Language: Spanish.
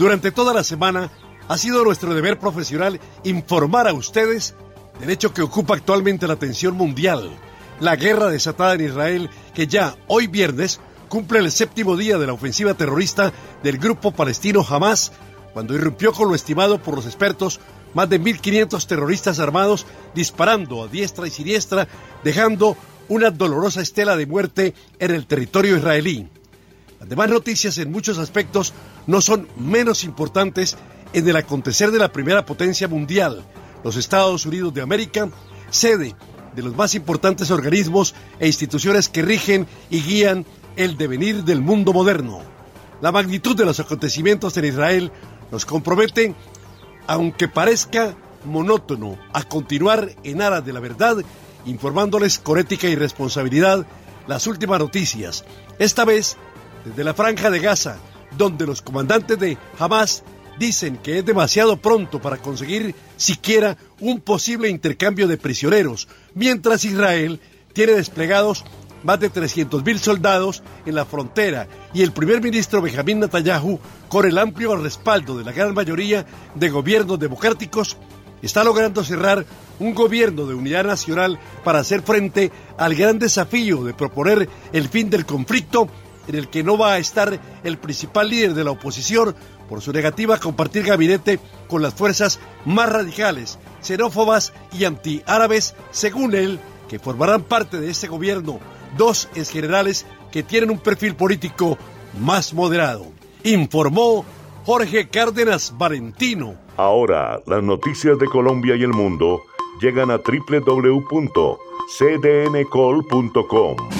Durante toda la semana ha sido nuestro deber profesional informar a ustedes del hecho que ocupa actualmente la atención mundial, la guerra desatada en Israel que ya hoy viernes cumple el séptimo día de la ofensiva terrorista del grupo palestino Hamas, cuando irrumpió con lo estimado por los expertos más de 1.500 terroristas armados disparando a diestra y siniestra, dejando una dolorosa estela de muerte en el territorio israelí. Las demás noticias en muchos aspectos no son menos importantes en el acontecer de la primera potencia mundial, los Estados Unidos de América, sede de los más importantes organismos e instituciones que rigen y guían el devenir del mundo moderno. La magnitud de los acontecimientos en Israel nos compromete, aunque parezca monótono, a continuar en aras de la verdad, informándoles con ética y responsabilidad las últimas noticias, esta vez desde la franja de Gaza, donde los comandantes de Hamas dicen que es demasiado pronto para conseguir siquiera un posible intercambio de prisioneros, mientras Israel tiene desplegados más de 300.000 soldados en la frontera y el primer ministro Benjamín Netanyahu, con el amplio respaldo de la gran mayoría de gobiernos democráticos, está logrando cerrar un gobierno de unidad nacional para hacer frente al gran desafío de proponer el fin del conflicto en el que no va a estar el principal líder de la oposición por su negativa a compartir gabinete con las fuerzas más radicales, xenófobas y antiárabes, según él, que formarán parte de este gobierno dos exgenerales que tienen un perfil político más moderado. Informó Jorge Cárdenas Valentino. Ahora, las noticias de Colombia y el mundo llegan a www.cdncol.com.